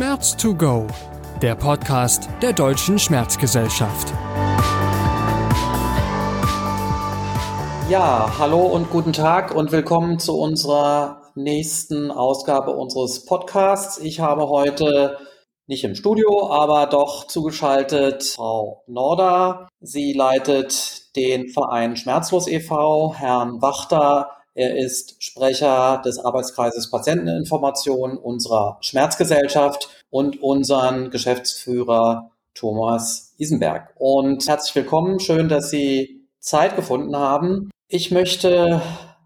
Schmerz to go, der Podcast der Deutschen Schmerzgesellschaft. Ja, hallo und guten Tag und willkommen zu unserer nächsten Ausgabe unseres Podcasts. Ich habe heute nicht im Studio, aber doch zugeschaltet Frau Norda. Sie leitet den Verein Schmerzlos e.V., Herrn Wachter. Er ist Sprecher des Arbeitskreises Patienteninformation unserer Schmerzgesellschaft und unseren Geschäftsführer Thomas Isenberg. Und herzlich willkommen. Schön, dass Sie Zeit gefunden haben. Ich möchte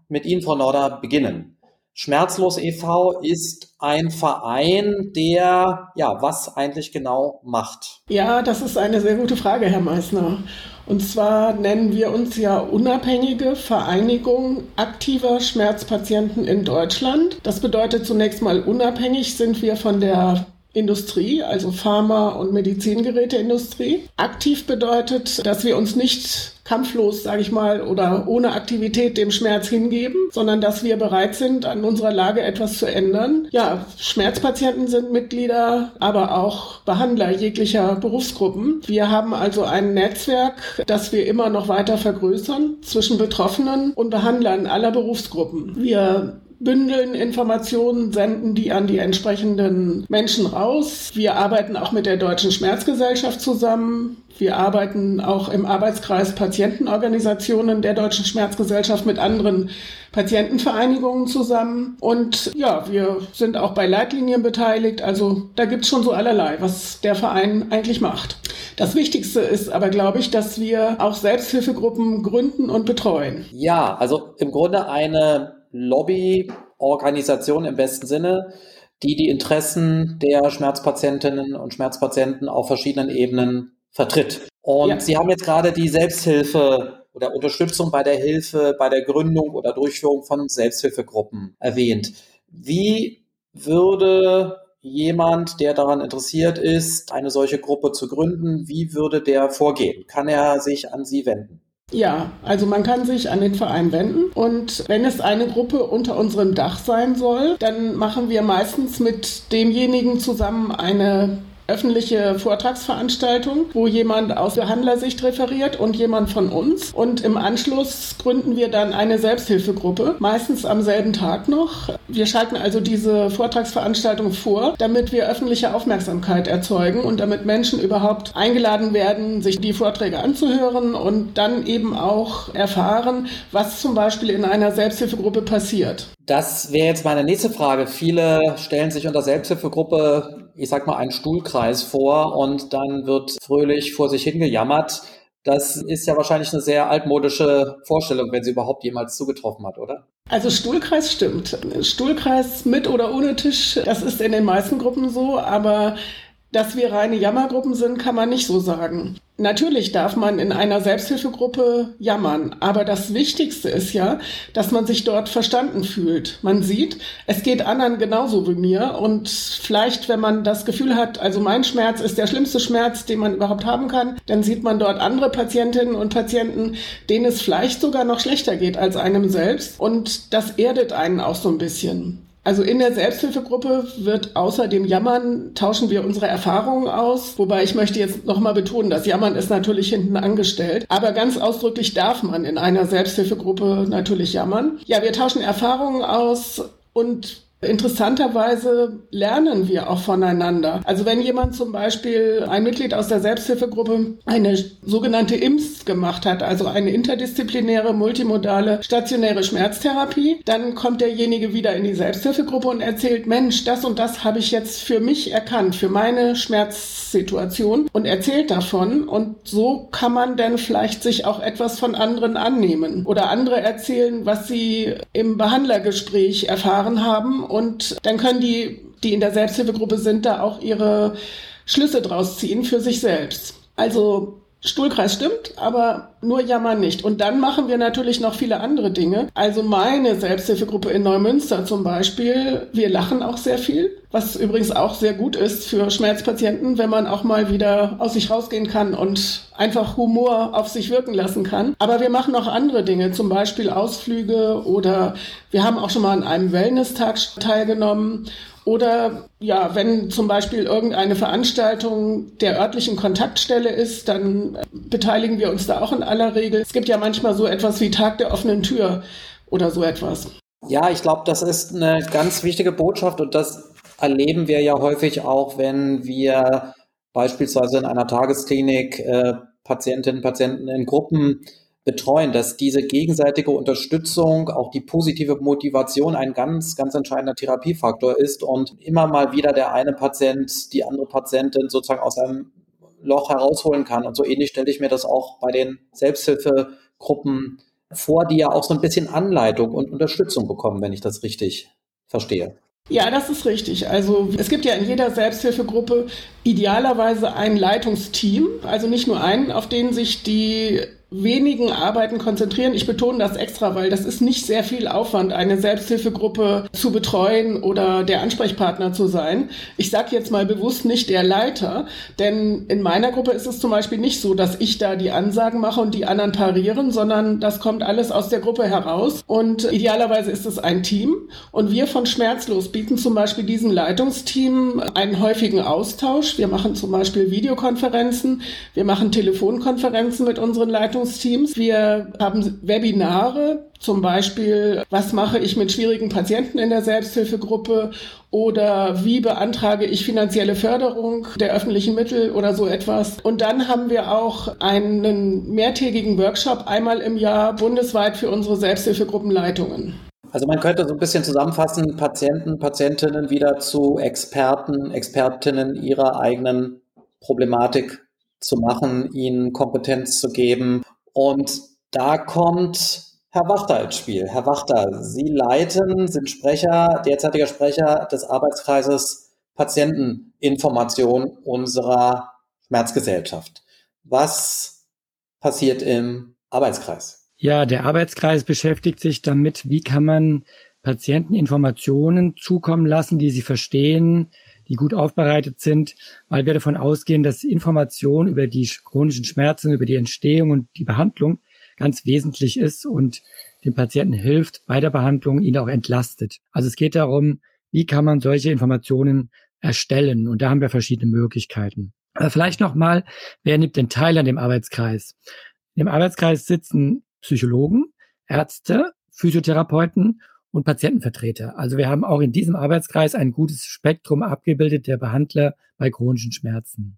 mit Ihnen, Frau Norda, beginnen. Schmerzlos e.V. ist ein Verein, der ja was eigentlich genau macht. Ja, das ist eine sehr gute Frage, Herr Meissner. Und zwar nennen wir uns ja unabhängige Vereinigung aktiver Schmerzpatienten in Deutschland. Das bedeutet zunächst mal unabhängig sind wir von der Industrie, also Pharma- und Medizingeräteindustrie. Aktiv bedeutet, dass wir uns nicht kampflos, sage ich mal, oder ohne Aktivität dem Schmerz hingeben, sondern dass wir bereit sind, an unserer Lage etwas zu ändern. Ja, Schmerzpatienten sind Mitglieder, aber auch Behandler jeglicher Berufsgruppen. Wir haben also ein Netzwerk, das wir immer noch weiter vergrößern zwischen Betroffenen und Behandlern aller Berufsgruppen. Wir bündeln Informationen, senden die an die entsprechenden Menschen raus. Wir arbeiten auch mit der Deutschen Schmerzgesellschaft zusammen. Wir arbeiten auch im Arbeitskreis Patientenorganisationen der Deutschen Schmerzgesellschaft mit anderen Patientenvereinigungen zusammen. Und ja, wir sind auch bei Leitlinien beteiligt. Also da gibt's schon so allerlei, was der Verein eigentlich macht. Das Wichtigste ist aber, glaube ich, dass wir auch Selbsthilfegruppen gründen und betreuen. Ja, also im Grunde eine Lobbyorganisation im besten Sinne, die die Interessen der Schmerzpatientinnen und Schmerzpatienten auf verschiedenen Ebenen vertritt. Und ja. Sie haben jetzt gerade die Selbsthilfe oder Unterstützung bei der Hilfe, bei der Gründung oder Durchführung von Selbsthilfegruppen erwähnt. Wie würde jemand, der daran interessiert ist, eine solche Gruppe zu gründen, wie würde der vorgehen? Kann er sich an Sie wenden? Ja, also man kann sich an den Verein wenden und wenn es eine Gruppe unter unserem Dach sein soll, dann machen wir meistens mit demjenigen zusammen eine öffentliche Vortragsveranstaltung, wo jemand aus Behandlersicht referiert und jemand von uns. Und im Anschluss gründen wir dann eine Selbsthilfegruppe, meistens am selben Tag noch. Wir schalten also diese Vortragsveranstaltung vor, damit wir öffentliche Aufmerksamkeit erzeugen und damit Menschen überhaupt eingeladen werden, sich die Vorträge anzuhören und dann eben auch erfahren, was zum Beispiel in einer Selbsthilfegruppe passiert. Das wäre jetzt meine nächste Frage. Viele stellen sich unter Selbsthilfegruppe, ich sag mal, einen Stuhlkreis vor und dann wird fröhlich vor sich hingejammert. Das ist ja wahrscheinlich eine sehr altmodische Vorstellung, wenn sie überhaupt jemals zugetroffen hat, oder? Also Stuhlkreis stimmt. Stuhlkreis mit oder ohne Tisch, das ist in den meisten Gruppen so, aber dass wir reine Jammergruppen sind, kann man nicht so sagen. Natürlich darf man in einer Selbsthilfegruppe jammern, aber das Wichtigste ist ja, dass man sich dort verstanden fühlt. Man sieht, es geht anderen genauso wie mir und vielleicht, wenn man das Gefühl hat, also mein Schmerz ist der schlimmste Schmerz, den man überhaupt haben kann, dann sieht man dort andere Patientinnen und Patienten, denen es vielleicht sogar noch schlechter geht als einem selbst und das erdet einen auch so ein bisschen. Also in der Selbsthilfegruppe wird außer dem Jammern tauschen wir unsere Erfahrungen aus. Wobei ich möchte jetzt nochmal betonen, das Jammern ist natürlich hinten angestellt. Aber ganz ausdrücklich darf man in einer Selbsthilfegruppe natürlich jammern. Ja, wir tauschen Erfahrungen aus und Interessanterweise lernen wir auch voneinander. Also wenn jemand zum Beispiel, ein Mitglied aus der Selbsthilfegruppe, eine sogenannte IMS gemacht hat, also eine interdisziplinäre, multimodale, stationäre Schmerztherapie, dann kommt derjenige wieder in die Selbsthilfegruppe und erzählt, Mensch, das und das habe ich jetzt für mich erkannt, für meine Schmerzsituation und erzählt davon. Und so kann man dann vielleicht sich auch etwas von anderen annehmen oder andere erzählen, was sie im Behandlergespräch erfahren haben und dann können die, die in der Selbsthilfegruppe sind, da auch ihre Schlüsse draus ziehen für sich selbst. Also Stuhlkreis stimmt, aber nur Jammern nicht. Und dann machen wir natürlich noch viele andere Dinge. Also meine Selbsthilfegruppe in Neumünster zum Beispiel, wir lachen auch sehr viel, was übrigens auch sehr gut ist für Schmerzpatienten, wenn man auch mal wieder aus sich rausgehen kann und einfach Humor auf sich wirken lassen kann. Aber wir machen auch andere Dinge, zum Beispiel Ausflüge oder wir haben auch schon mal an einem Wellness-Tag teilgenommen Oder ja, wenn zum Beispiel irgendeine Veranstaltung der örtlichen Kontaktstelle ist, dann beteiligen wir uns da auch in aller Regel. Es gibt ja manchmal so etwas wie Tag der offenen Tür oder so etwas. Ja, ich glaube, das ist eine ganz wichtige Botschaft und das erleben wir ja häufig auch, wenn wir beispielsweise in einer Tagesklinik äh, Patientinnen und Patienten in Gruppen betreuen, dass diese gegenseitige Unterstützung, auch die positive Motivation ein ganz, ganz entscheidender Therapiefaktor ist und immer mal wieder der eine Patient, die andere Patientin sozusagen aus einem Loch herausholen kann. Und so ähnlich stelle ich mir das auch bei den Selbsthilfegruppen vor, die ja auch so ein bisschen Anleitung und Unterstützung bekommen, wenn ich das richtig verstehe. Ja, das ist richtig. Also es gibt ja in jeder Selbsthilfegruppe idealerweise ein Leitungsteam, also nicht nur einen, auf den sich die wenigen Arbeiten konzentrieren. Ich betone das extra, weil das ist nicht sehr viel Aufwand, eine Selbsthilfegruppe zu betreuen oder der Ansprechpartner zu sein. Ich sage jetzt mal bewusst nicht der Leiter, denn in meiner Gruppe ist es zum Beispiel nicht so, dass ich da die Ansagen mache und die anderen parieren, sondern das kommt alles aus der Gruppe heraus. Und idealerweise ist es ein Team. Und wir von Schmerzlos bieten zum Beispiel diesem Leitungsteam einen häufigen Austausch. Wir machen zum Beispiel Videokonferenzen, wir machen Telefonkonferenzen mit unseren Leitungsteams Beratungsteams. Wir haben Webinare, zum Beispiel, was mache ich mit schwierigen Patienten in der Selbsthilfegruppe oder wie beantrage ich finanzielle Förderung der öffentlichen Mittel oder so etwas. Und dann haben wir auch einen mehrtägigen Workshop einmal im Jahr bundesweit für unsere Selbsthilfegruppenleitungen. Also man könnte so ein bisschen zusammenfassen, Patienten, Patientinnen wieder zu Experten, Expertinnen ihrer eigenen Problematik zu machen, ihnen Kompetenz zu geben. Und da kommt Herr Wachter ins Spiel. Herr Wachter, Sie leiten, sind Sprecher, derzeitiger Sprecher des Arbeitskreises Patienteninformation unserer Schmerzgesellschaft. Was passiert im Arbeitskreis? Ja, der Arbeitskreis beschäftigt sich damit, wie kann man Patienten Informationen zukommen lassen, die sie verstehen, die gut aufbereitet sind, weil wir davon ausgehen, dass Information über die chronischen Schmerzen, über die Entstehung und die Behandlung ganz wesentlich ist und dem Patienten hilft bei der Behandlung, ihn auch entlastet. Also es geht darum, wie kann man solche Informationen erstellen? Und da haben wir verschiedene Möglichkeiten. Aber vielleicht nochmal, wer nimmt denn teil an dem Arbeitskreis? Im Arbeitskreis sitzen Psychologen, Ärzte, Physiotherapeuten und Patientenvertreter. Also wir haben auch in diesem Arbeitskreis ein gutes Spektrum abgebildet der Behandler bei chronischen Schmerzen.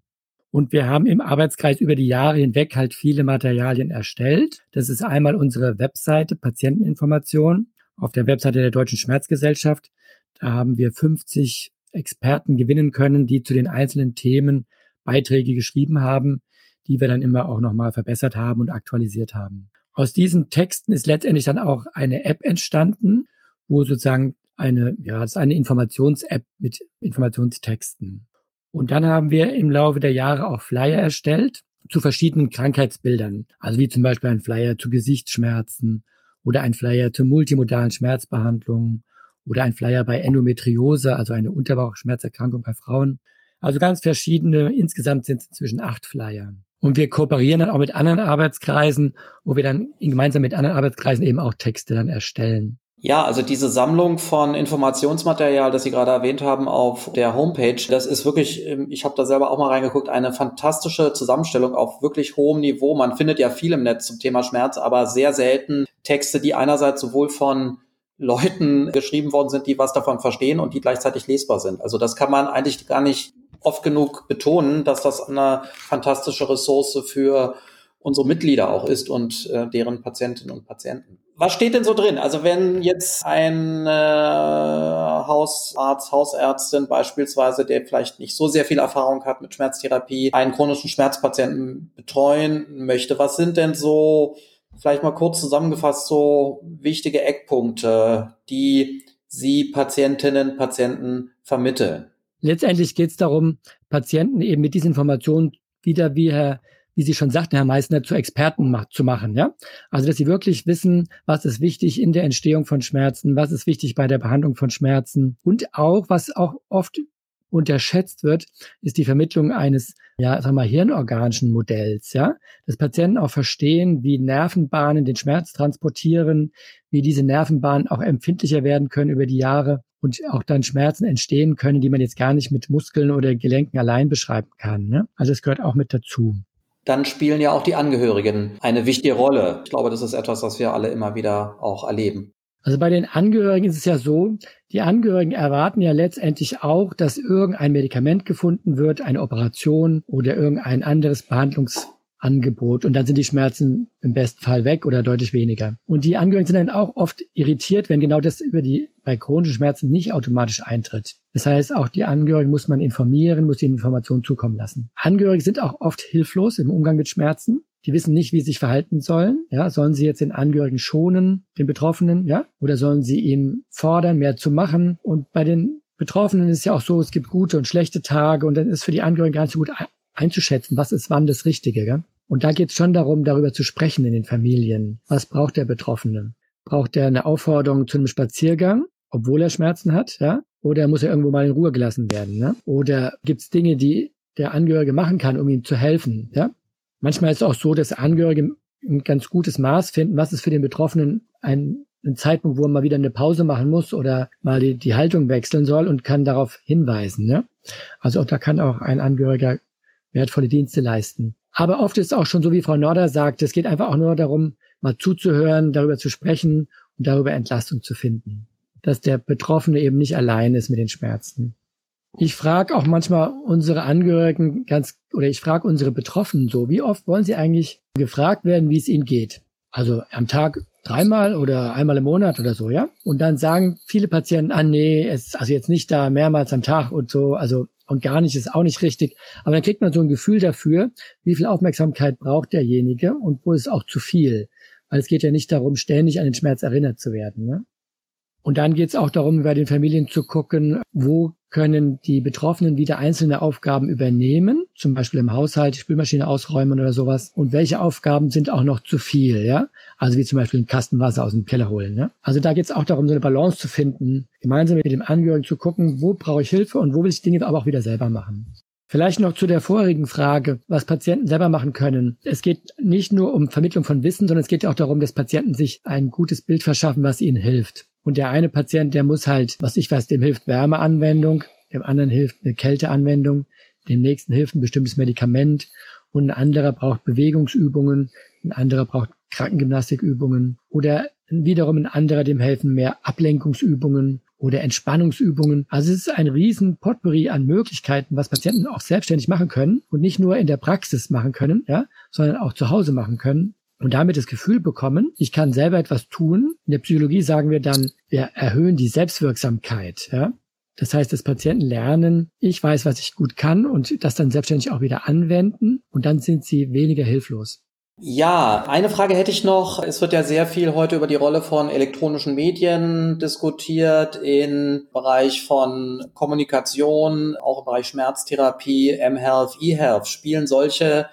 Und wir haben im Arbeitskreis über die Jahre hinweg halt viele Materialien erstellt. Das ist einmal unsere Webseite Patienteninformation auf der Webseite der Deutschen Schmerzgesellschaft. Da haben wir 50 Experten gewinnen können, die zu den einzelnen Themen Beiträge geschrieben haben, die wir dann immer auch nochmal verbessert haben und aktualisiert haben. Aus diesen Texten ist letztendlich dann auch eine App entstanden, wo sozusagen eine, ja, das ist eine Informations-App mit Informationstexten. Und dann haben wir im Laufe der Jahre auch Flyer erstellt zu verschiedenen Krankheitsbildern. Also wie zum Beispiel ein Flyer zu Gesichtsschmerzen oder ein Flyer zur multimodalen Schmerzbehandlung oder ein Flyer bei Endometriose, also eine Unterbauchschmerzerkrankung bei Frauen. Also ganz verschiedene. Insgesamt sind es inzwischen acht Flyer. Und wir kooperieren dann auch mit anderen Arbeitskreisen, wo wir dann gemeinsam mit anderen Arbeitskreisen eben auch Texte dann erstellen. Ja, also diese Sammlung von Informationsmaterial, das Sie gerade erwähnt haben auf der Homepage, das ist wirklich, ähm, ich habe da selber auch mal reingeguckt, eine fantastische Zusammenstellung auf wirklich hohem Niveau. Man findet ja viel im Netz zum Thema Schmerz, aber sehr selten Texte, die einerseits sowohl von Leuten geschrieben worden sind, die was davon verstehen und die gleichzeitig lesbar sind. Also das kann man eigentlich gar nicht oft genug betonen, dass das eine fantastische Ressource für unsere Mitglieder auch ist und äh, deren Patientinnen und Patienten. Was steht denn so drin? Also wenn jetzt ein äh, Hausarzt, Hausärztin beispielsweise, der vielleicht nicht so sehr viel Erfahrung hat mit Schmerztherapie, einen chronischen Schmerzpatienten betreuen möchte, was sind denn so, vielleicht mal kurz zusammengefasst, so wichtige Eckpunkte, die Sie Patientinnen, Patienten vermitteln? Letztendlich geht es darum, Patienten eben mit diesen Informationen wieder, wie Herr wie Sie schon sagten, Herr Meissner, zu Experten zu machen. Ja? Also, dass Sie wirklich wissen, was ist wichtig in der Entstehung von Schmerzen, was ist wichtig bei der Behandlung von Schmerzen und auch, was auch oft unterschätzt wird, ist die Vermittlung eines, ja, sag mal, hirnorganischen Modells, ja. Dass Patienten auch verstehen, wie Nervenbahnen den Schmerz transportieren, wie diese Nervenbahnen auch empfindlicher werden können über die Jahre und auch dann Schmerzen entstehen können, die man jetzt gar nicht mit Muskeln oder Gelenken allein beschreiben kann. Ne? Also es gehört auch mit dazu. Dann spielen ja auch die Angehörigen eine wichtige Rolle. Ich glaube, das ist etwas, was wir alle immer wieder auch erleben. Also bei den Angehörigen ist es ja so, die Angehörigen erwarten ja letztendlich auch, dass irgendein Medikament gefunden wird, eine Operation oder irgendein anderes Behandlungs Angebot und dann sind die Schmerzen im besten Fall weg oder deutlich weniger. Und die Angehörigen sind dann auch oft irritiert, wenn genau das über die bei chronischen Schmerzen nicht automatisch eintritt. Das heißt, auch die Angehörigen muss man informieren, muss die Informationen zukommen lassen. Angehörige sind auch oft hilflos im Umgang mit Schmerzen. Die wissen nicht, wie sie sich verhalten sollen. Ja, sollen sie jetzt den Angehörigen schonen, den Betroffenen, ja, oder sollen sie ihn fordern, mehr zu machen? Und bei den Betroffenen ist ja auch so, es gibt gute und schlechte Tage und dann ist für die Angehörigen gar nicht so gut einzuschätzen, was ist wann das Richtige. Gell? Und da geht es schon darum, darüber zu sprechen in den Familien. Was braucht der Betroffene? Braucht er eine Aufforderung zu einem Spaziergang, obwohl er Schmerzen hat, ja? Oder muss er irgendwo mal in Ruhe gelassen werden? Ne? Oder gibt es Dinge, die der Angehörige machen kann, um ihm zu helfen? Ja? Manchmal ist es auch so, dass Angehörige ein ganz gutes Maß finden, was ist für den Betroffenen ein, ein Zeitpunkt, wo er mal wieder eine Pause machen muss oder mal die, die Haltung wechseln soll und kann darauf hinweisen. Ne? Also auch da kann auch ein Angehöriger wertvolle Dienste leisten. Aber oft ist es auch schon so, wie Frau Norder sagt, es geht einfach auch nur darum, mal zuzuhören, darüber zu sprechen und darüber Entlastung zu finden. Dass der Betroffene eben nicht allein ist mit den Schmerzen. Ich frage auch manchmal unsere Angehörigen ganz, oder ich frage unsere Betroffenen so, wie oft wollen sie eigentlich gefragt werden, wie es ihnen geht? Also am Tag dreimal oder einmal im Monat oder so, ja? Und dann sagen viele Patienten, ah nee, es ist also jetzt nicht da mehrmals am Tag und so, also und gar nicht ist auch nicht richtig. Aber dann kriegt man so ein Gefühl dafür, wie viel Aufmerksamkeit braucht derjenige und wo ist auch zu viel. Weil es geht ja nicht darum, ständig an den Schmerz erinnert zu werden. Ne? Und dann geht es auch darum, bei den Familien zu gucken, wo können die Betroffenen wieder einzelne Aufgaben übernehmen, zum Beispiel im Haushalt, die Spülmaschine ausräumen oder sowas. Und welche Aufgaben sind auch noch zu viel, ja? Also wie zum Beispiel einen Kasten Wasser aus dem Keller holen. Ne? Also da geht es auch darum, so eine Balance zu finden, gemeinsam mit dem Angehörigen zu gucken, wo brauche ich Hilfe und wo will ich Dinge aber auch wieder selber machen. Vielleicht noch zu der vorigen Frage, was Patienten selber machen können. Es geht nicht nur um Vermittlung von Wissen, sondern es geht auch darum, dass Patienten sich ein gutes Bild verschaffen, was ihnen hilft. Und der eine Patient, der muss halt, was ich weiß, dem hilft Wärmeanwendung, dem anderen hilft eine Kälteanwendung, dem nächsten hilft ein bestimmtes Medikament und ein anderer braucht Bewegungsübungen, ein anderer braucht Krankengymnastikübungen oder wiederum ein anderer, dem helfen mehr Ablenkungsübungen oder Entspannungsübungen. Also es ist ein riesen Potpourri an Möglichkeiten, was Patienten auch selbstständig machen können und nicht nur in der Praxis machen können, ja, sondern auch zu Hause machen können und damit das Gefühl bekommen, ich kann selber etwas tun. In der Psychologie sagen wir dann, wir erhöhen die Selbstwirksamkeit. Ja? Das heißt, dass Patienten lernen, ich weiß, was ich gut kann und das dann selbstständig auch wieder anwenden und dann sind sie weniger hilflos. Ja, eine Frage hätte ich noch. Es wird ja sehr viel heute über die Rolle von elektronischen Medien diskutiert im Bereich von Kommunikation, auch im Bereich Schmerztherapie, mHealth, eHealth. Spielen solche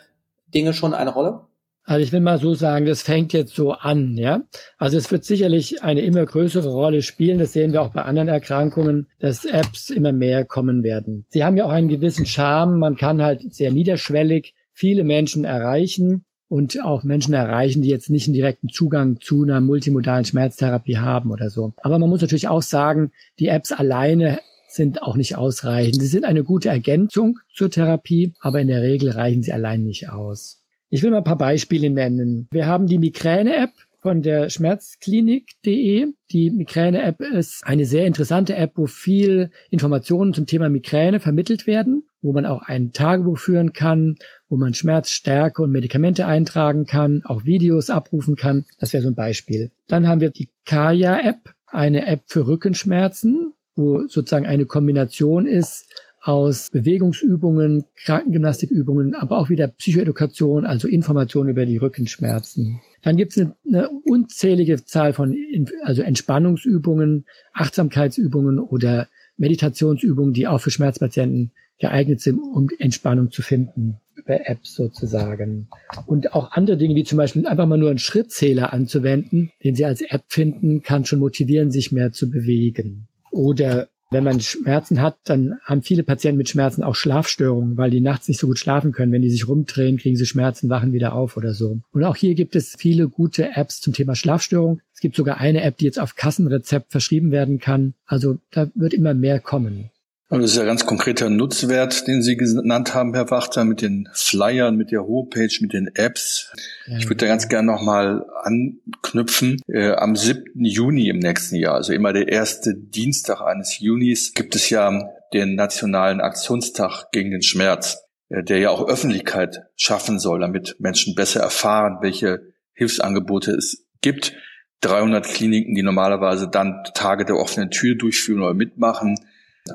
Dinge schon eine Rolle? Also ich will mal so sagen, das fängt jetzt so an, ja. Also es wird sicherlich eine immer größere Rolle spielen. Das sehen wir auch bei anderen Erkrankungen, dass Apps immer mehr kommen werden. Sie haben ja auch einen gewissen Charme. Man kann halt sehr niederschwellig viele Menschen erreichen und auch Menschen erreichen, die jetzt nicht einen direkten Zugang zu einer multimodalen Schmerztherapie haben oder so. Aber man muss natürlich auch sagen, die Apps alleine sind auch nicht ausreichend. Sie sind eine gute Ergänzung zur Therapie, aber in der Regel reichen sie allein nicht aus. Ich will mal ein paar Beispiele nennen. Wir haben die Migräne-App von der Schmerzklinik.de. Die Migräne-App ist eine sehr interessante App, wo viel Informationen zum Thema Migräne vermittelt werden, wo man auch ein Tagebuch führen kann, wo man Schmerzstärke und Medikamente eintragen kann, auch Videos abrufen kann. Das wäre so ein Beispiel. Dann haben wir die Kaya-App, eine App für Rückenschmerzen, wo sozusagen eine Kombination ist aus Bewegungsübungen, Krankengymnastikübungen, aber auch wieder Psychoedukation, also Informationen über die Rückenschmerzen. Dann gibt es eine, eine, unzählige Zahl von also Entspannungsübungen, Achtsamkeitsübungen oder Meditationsübungen, die auch für Schmerzpatienten geeignet sind, um Entspannung zu finden über Apps sozusagen. Und auch andere Dinge, wie zum Beispiel einfach mal nur einen Schrittzähler anzuwenden, den Sie als App finden, kann schon motivieren, sich mehr zu bewegen. Oder Wenn man Schmerzen hat, dann haben viele Patienten mit Schmerzen auch Schlafstörungen, weil die nachts nicht so gut schlafen können. Wenn die sich rumdrehen, kriegen sie Schmerzen, wachen wieder auf oder so. Und auch hier gibt es viele gute Apps zum Thema Schlafstörung. Es gibt sogar eine App, die jetzt auf Kassenrezept verschrieben werden kann. Also da wird immer mehr kommen. Und das ist ja ganz konkreter Nutzwert, den Sie genannt haben, Herr Wachter, mit den Flyern, mit der Homepage, mit den Apps. Ja, ich würde da ganz gerne nochmal anknüpfen. Äh, am 7. Juni im nächsten Jahr, also immer der erste Dienstag eines Junis, gibt es ja den Nationalen Aktionstag gegen den Schmerz, äh, der ja auch Öffentlichkeit schaffen soll, damit Menschen besser erfahren, welche Hilfsangebote es gibt. 300 Kliniken, die normalerweise dann Tage der offenen Tür durchführen oder mitmachen,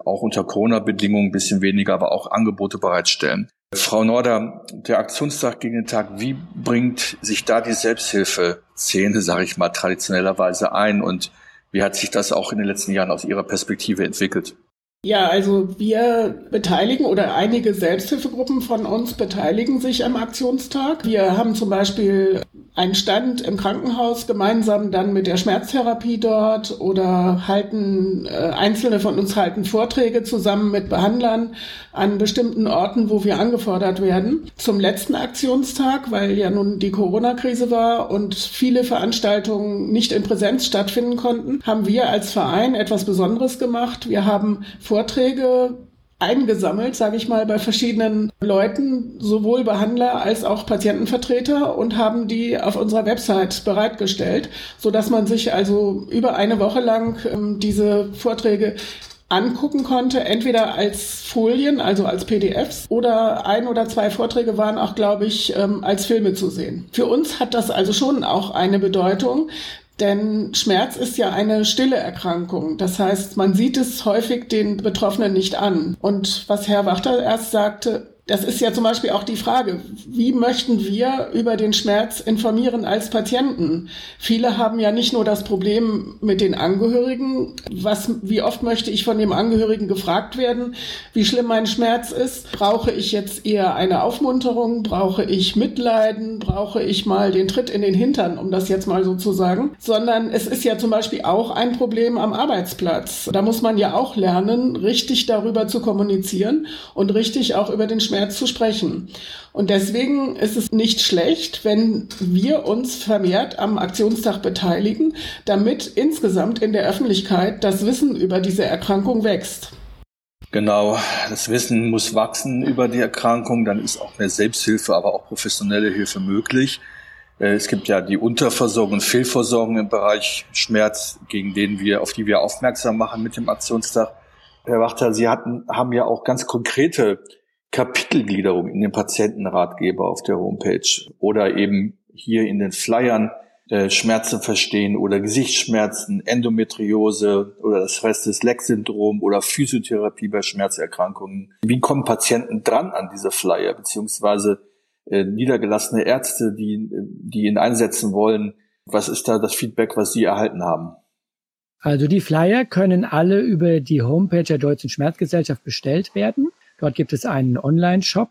auch unter Corona-Bedingungen ein bisschen weniger, aber auch Angebote bereitstellen. Frau Norder, der Aktionstag gegen den Tag, wie bringt sich da die Selbsthilfeszene, sage ich mal, traditionellerweise ein und wie hat sich das auch in den letzten Jahren aus Ihrer Perspektive entwickelt? Ja, also wir beteiligen oder einige Selbsthilfegruppen von uns beteiligen sich am Aktionstag. Wir haben zum Beispiel einen Stand im Krankenhaus gemeinsam dann mit der Schmerztherapie dort oder halten äh, einzelne von uns halten Vorträge zusammen mit Behandlern an bestimmten Orten, wo wir angefordert werden. Zum letzten Aktionstag, weil ja nun die Corona-Krise war und viele Veranstaltungen nicht in Präsenz stattfinden konnten, haben wir als Verein etwas Besonderes gemacht. Wir haben Vorträge eingesammelt, sage ich mal, bei verschiedenen Leuten, sowohl Behandler als auch Patientenvertreter und haben die auf unserer Website bereitgestellt, so dass man sich also über eine Woche lang ähm, diese Vorträge angucken konnte, entweder als Folien, also als PDFs, oder ein oder zwei Vorträge waren auch, glaube ich, ähm, als Filme zu sehen. Für uns hat das also schon auch eine Bedeutung, denn Schmerz ist ja eine stille Erkrankung. Das heißt, man sieht es häufig den Betroffenen nicht an. Und was Herr Wachter erst sagte, das ist ja zum Beispiel auch die Frage, wie möchten wir über den Schmerz informieren als Patienten? Viele haben ja nicht nur das Problem mit den Angehörigen, was, wie oft möchte ich von dem Angehörigen gefragt werden, wie schlimm mein Schmerz ist? Brauche ich jetzt eher eine Aufmunterung? Brauche ich Mitleiden? Brauche ich mal den Tritt in den Hintern, um das jetzt mal so zu sagen? Sondern es ist ja zum Beispiel auch ein Problem am Arbeitsplatz. Da muss man ja auch lernen, richtig darüber zu kommunizieren und richtig auch über den Schmerz Schmerz zu sprechen. Und deswegen ist es nicht schlecht, wenn wir uns vermehrt am Aktionstag beteiligen, damit insgesamt in der Öffentlichkeit das Wissen über diese Erkrankung wächst. Genau, das Wissen muss wachsen über die Erkrankung, dann ist auch mehr Selbsthilfe, aber auch professionelle Hilfe möglich. Äh, es gibt ja die Unterversorgung und Fehlversorgung im Bereich Schmerz, gegen den wir, auf die wir aufmerksam machen mit dem Aktionstag. Herr Wachter, Sie hatten, haben ja auch ganz konkrete Kapitelgliederung in den Patientenratgeber auf der Homepage oder eben hier in den Flyern äh, Schmerzen verstehen oder Gesichtsschmerzen, Endometriose oder das Restless-Leg-Syndrom oder Physiotherapie bei Schmerzerkrankungen. Wie kommen Patienten dran an diese Flyer, beziehungsweise äh, niedergelassene Ärzte, die, die ihn einsetzen wollen? Was ist da das Feedback, was Sie erhalten haben? Also die Flyer können alle über die Homepage der Deutschen Schmerzgesellschaft bestellt werden. Dort gibt es einen Online-Shop,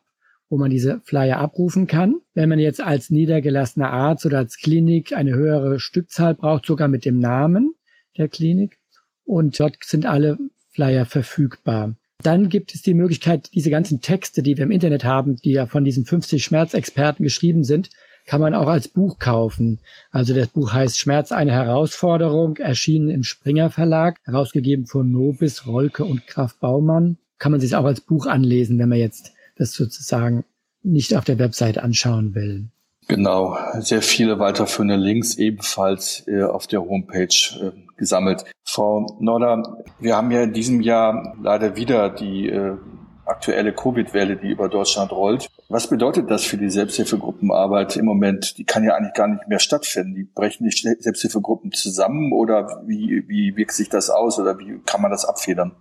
wo man diese Flyer abrufen kann. Wenn man jetzt als niedergelassener Arzt oder als Klinik eine höhere Stückzahl braucht, sogar mit dem Namen der Klinik. Und dort sind alle Flyer verfügbar. Dann gibt es die Möglichkeit, diese ganzen Texte, die wir im Internet haben, die ja von diesen 50 Schmerzexperten geschrieben sind, kann man auch als Buch kaufen. Also das Buch heißt Schmerz eine Herausforderung, erschienen im Springer Verlag, herausgegeben von Nobis, Rolke und Graf Baumann kann man sich auch als Buch anlesen, wenn man jetzt das sozusagen nicht auf der Website anschauen will. Genau, sehr viele weiterführende Links ebenfalls äh, auf der Homepage äh, gesammelt. Frau Norder, wir haben ja in diesem Jahr leider wieder die äh, aktuelle Covid-Welle, die über Deutschland rollt. Was bedeutet das für die Selbsthilfegruppenarbeit im Moment? Die kann ja eigentlich gar nicht mehr stattfinden. Die brechen die Selbsthilfegruppen zusammen oder wie, wie wirkt sich das aus oder wie kann man das abfedern?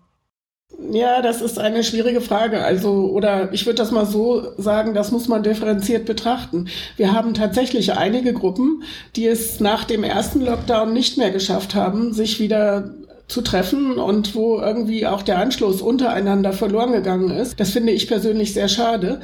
Ja, das ist eine schwierige Frage. Also, oder ich würde das mal so sagen, das muss man differenziert betrachten. Wir haben tatsächlich einige Gruppen, die es nach dem ersten Lockdown nicht mehr geschafft haben, sich wieder zu treffen und wo irgendwie auch der Anschluss untereinander verloren gegangen ist. Das finde ich persönlich sehr schade.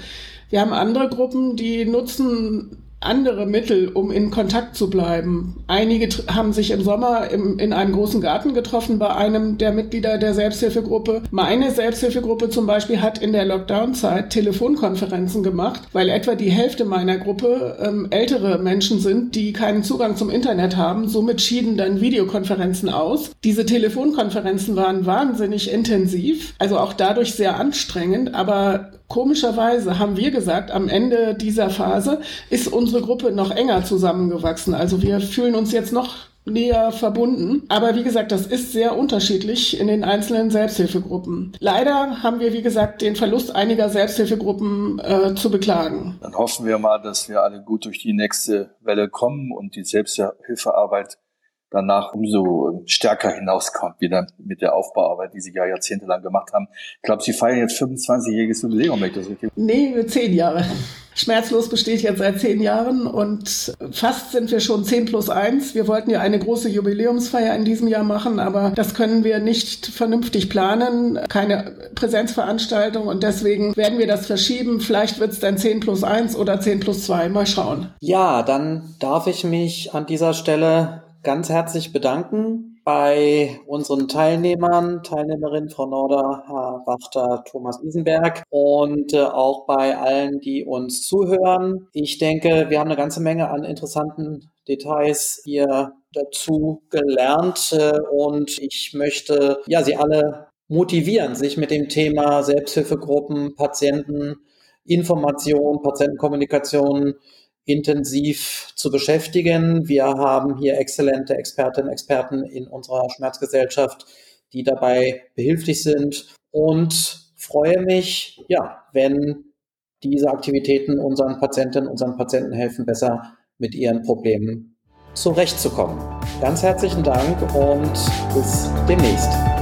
Wir haben andere Gruppen, die nutzen andere Mittel, um in Kontakt zu bleiben. Einige haben sich im Sommer im, in einem großen Garten getroffen bei einem der Mitglieder der Selbsthilfegruppe. Meine Selbsthilfegruppe zum Beispiel hat in der Lockdown-Zeit Telefonkonferenzen gemacht, weil etwa die Hälfte meiner Gruppe ähm, ältere Menschen sind, die keinen Zugang zum Internet haben. Somit schieden dann Videokonferenzen aus. Diese Telefonkonferenzen waren wahnsinnig intensiv, also auch dadurch sehr anstrengend, aber Komischerweise haben wir gesagt, am Ende dieser Phase ist unsere Gruppe noch enger zusammengewachsen. Also wir fühlen uns jetzt noch näher verbunden. Aber wie gesagt, das ist sehr unterschiedlich in den einzelnen Selbsthilfegruppen. Leider haben wir, wie gesagt, den Verlust einiger Selbsthilfegruppen äh, zu beklagen. Dann hoffen wir mal, dass wir alle gut durch die nächste Welle kommen und die Selbsthilfearbeit danach umso stärker hinauskommt, wieder mit der Aufbauarbeit, die Sie ja jahrzehntelang gemacht haben. Ich glaube, Sie feiern jetzt 25-jähriges Jubiläum, wenn ich das richtig Nee, zehn Jahre. Schmerzlos besteht jetzt seit zehn Jahren und fast sind wir schon zehn plus eins. Wir wollten ja eine große Jubiläumsfeier in diesem Jahr machen, aber das können wir nicht vernünftig planen. Keine Präsenzveranstaltung und deswegen werden wir das verschieben. Vielleicht wird es dann zehn plus eins oder zehn plus zwei. Mal schauen. Ja, dann darf ich mich an dieser Stelle ganz herzlich bedanken bei unseren Teilnehmern, Teilnehmerin Frau Norder, Herr Wachter, Thomas Isenberg und äh, auch bei allen, die uns zuhören. Ich denke, wir haben eine ganze Menge an interessanten Details hier dazu gelernt äh, und ich möchte ja Sie alle motivieren, sich mit dem Thema Selbsthilfegruppen, Patienten, Information, Patientenkommunikation intensiv zu beschäftigen. Wir haben hier exzellente Expertinnen und Experten in unserer Schmerzgesellschaft, die dabei behilflich sind und freue mich, ja, wenn diese Aktivitäten unseren Patientinnen, unseren Patienten helfen, besser mit ihren Problemen zurechtzukommen. Ganz herzlichen Dank und bis demnächst.